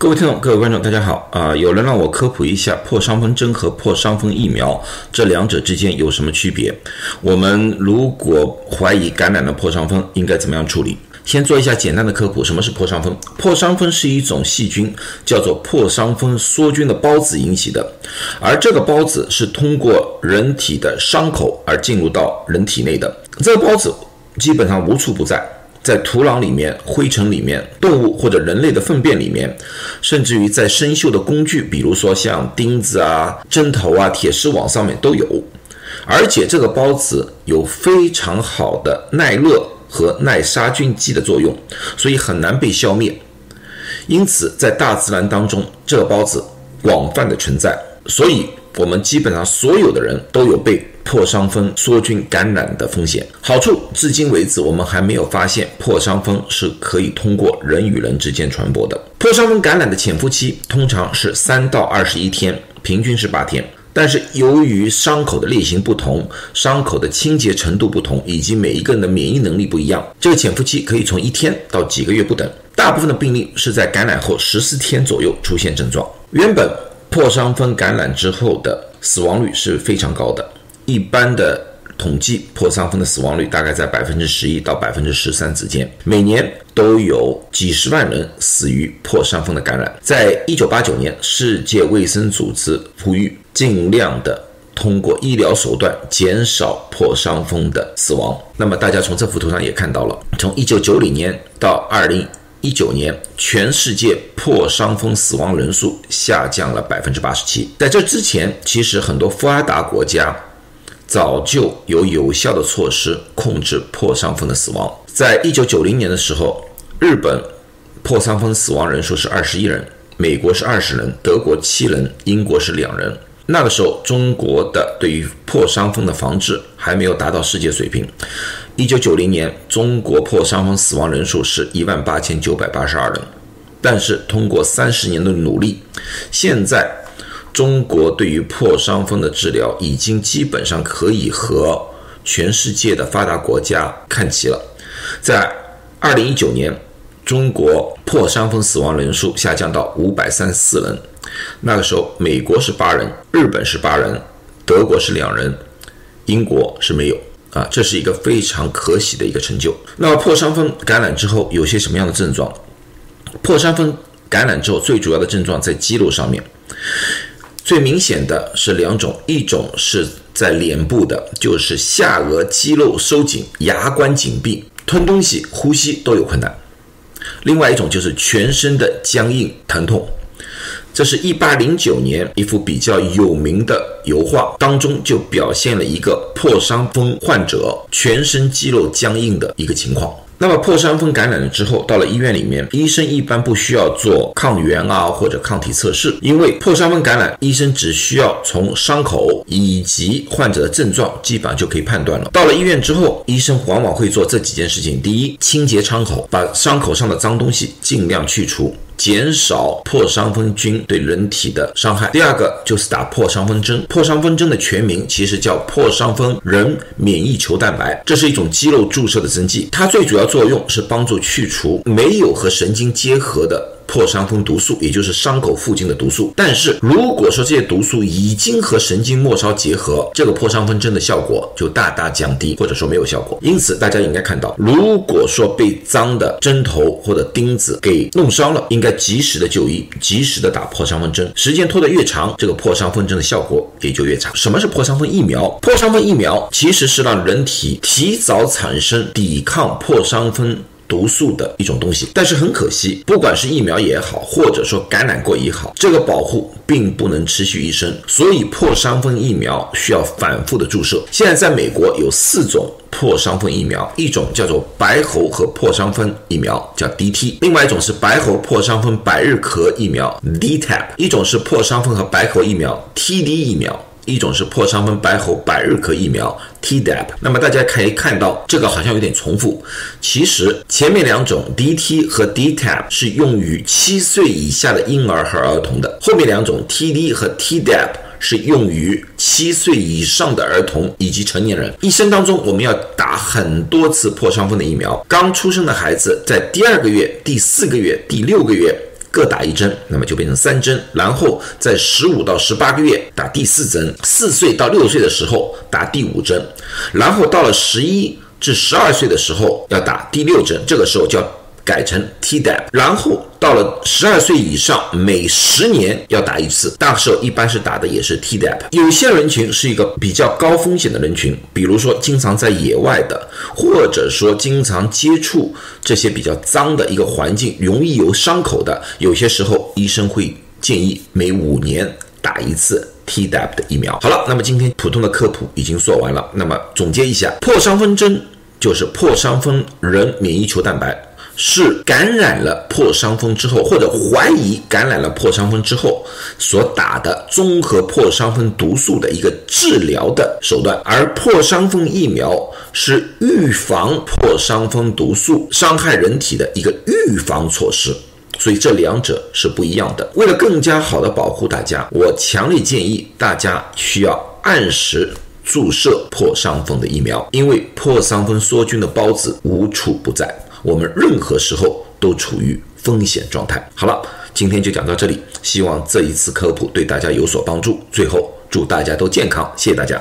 各位听众、各位观众，大家好啊！有人让我科普一下破伤风针和破伤风疫苗这两者之间有什么区别？我们如果怀疑感染了破伤风，应该怎么样处理？先做一下简单的科普：什么是破伤风？破伤风是一种细菌，叫做破伤风梭菌的孢子引起的，而这个孢子是通过人体的伤口而进入到人体内的。这个孢子基本上无处不在。在土壤里面、灰尘里面、动物或者人类的粪便里面，甚至于在生锈的工具，比如说像钉子啊、针头啊、铁丝网上面都有。而且这个孢子有非常好的耐热和耐杀菌剂的作用，所以很难被消灭。因此，在大自然当中，这个孢子广泛的存在。所以，我们基本上所有的人都有被。破伤风梭菌感染的风险，好处至今为止我们还没有发现破伤风是可以通过人与人之间传播的。破伤风感染的潜伏期通常是三到二十一天，平均是八天。但是由于伤口的类型不同、伤口的清洁程度不同，以及每一个人的免疫能力不一样，这个潜伏期可以从一天到几个月不等。大部分的病例是在感染后十四天左右出现症状。原本破伤风感染之后的死亡率是非常高的。一般的统计，破伤风的死亡率大概在百分之十一到百分之十三之间，每年都有几十万人死于破伤风的感染。在一九八九年，世界卫生组织呼吁尽量的通过医疗手段减少破伤风的死亡。那么大家从这幅图上也看到了，从一九九零年到二零一九年，全世界破伤风死亡人数下降了百分之八十七。在这之前，其实很多发达国家。早就有有效的措施控制破伤风的死亡。在一九九零年的时候，日本破伤风死亡人数是二十一人，美国是二十人，德国七人，英国是两人。那个时候，中国的对于破伤风的防治还没有达到世界水平。一九九零年，中国破伤风死亡人数是一万八千九百八十二人，但是通过三十年的努力，现在。中国对于破伤风的治疗已经基本上可以和全世界的发达国家看齐了。在二零一九年，中国破伤风死亡人数下降到五百三十四人，那个时候美国是八人，日本是八人，德国是两人，英国是没有啊，这是一个非常可喜的一个成就。那么破伤风感染之后有些什么样的症状？破伤风感染之后最主要的症状在肌肉上面。最明显的是两种，一种是在脸部的，就是下颚肌肉收紧、牙关紧闭、吞东西、呼吸都有困难；另外一种就是全身的僵硬、疼痛。这是一八零九年一幅比较有名的油画当中就表现了一个破伤风患者全身肌肉僵硬的一个情况。那么破伤风感染了之后，到了医院里面，医生一般不需要做抗原啊或者抗体测试，因为破伤风感染，医生只需要从伤口以及患者的症状，基本上就可以判断了。到了医院之后，医生往往会做这几件事情：第一，清洁伤口，把伤口上的脏东西尽量去除。减少破伤风菌对人体的伤害。第二个就是打破伤风针。破伤风针的全名其实叫破伤风人免疫球蛋白，这是一种肌肉注射的针剂。它最主要作用是帮助去除没有和神经结合的。破伤风毒素，也就是伤口附近的毒素。但是如果说这些毒素已经和神经末梢结合，这个破伤风针的效果就大大降低，或者说没有效果。因此，大家应该看到，如果说被脏的针头或者钉子给弄伤了，应该及时的就医，及时的打破伤风针。时间拖得越长，这个破伤风针的效果也就越差。什么是破伤风疫苗？破伤风疫苗其实是让人体提早产生抵抗破伤风。毒素的一种东西，但是很可惜，不管是疫苗也好，或者说感染过也好，这个保护并不能持续一生，所以破伤风疫苗需要反复的注射。现在在美国有四种破伤风疫苗，一种叫做白喉和破伤风疫苗，叫 DT；另外一种是白喉破伤风百日咳疫苗 DTaP；一种是破伤风和白喉疫苗 TD 疫苗。一种是破伤风白喉百日咳疫苗 Tdap，那么大家可以看到这个好像有点重复，其实前面两种 DT 和 Dtap 是用于七岁以下的婴儿和儿童的，后面两种 Td 和 Tdap 是用于七岁以上的儿童以及成年人。一生当中我们要打很多次破伤风的疫苗，刚出生的孩子在第二个月、第四个月、第六个月。各打一针，那么就变成三针，然后在十五到十八个月打第四针，四岁到六岁的时候打第五针，然后到了十一至十二岁的时候要打第六针，这个时候叫。改成 Tdap，然后到了十二岁以上，每十年要打一次。那时候一般是打的也是 Tdap。有些人群是一个比较高风险的人群，比如说经常在野外的，或者说经常接触这些比较脏的一个环境，容易有伤口的。有些时候医生会建议每五年打一次 Tdap 的疫苗。好了，那么今天普通的科普已经说完了。那么总结一下，破伤风针就是破伤风人免疫球蛋白。是感染了破伤风之后，或者怀疑感染了破伤风之后所打的综合破伤风毒素的一个治疗的手段，而破伤风疫苗是预防破伤风毒素伤害人体的一个预防措施，所以这两者是不一样的。为了更加好的保护大家，我强烈建议大家需要按时注射破伤风的疫苗，因为破伤风梭菌的孢子无处不在。我们任何时候都处于风险状态。好了，今天就讲到这里，希望这一次科普对大家有所帮助。最后，祝大家都健康，谢谢大家。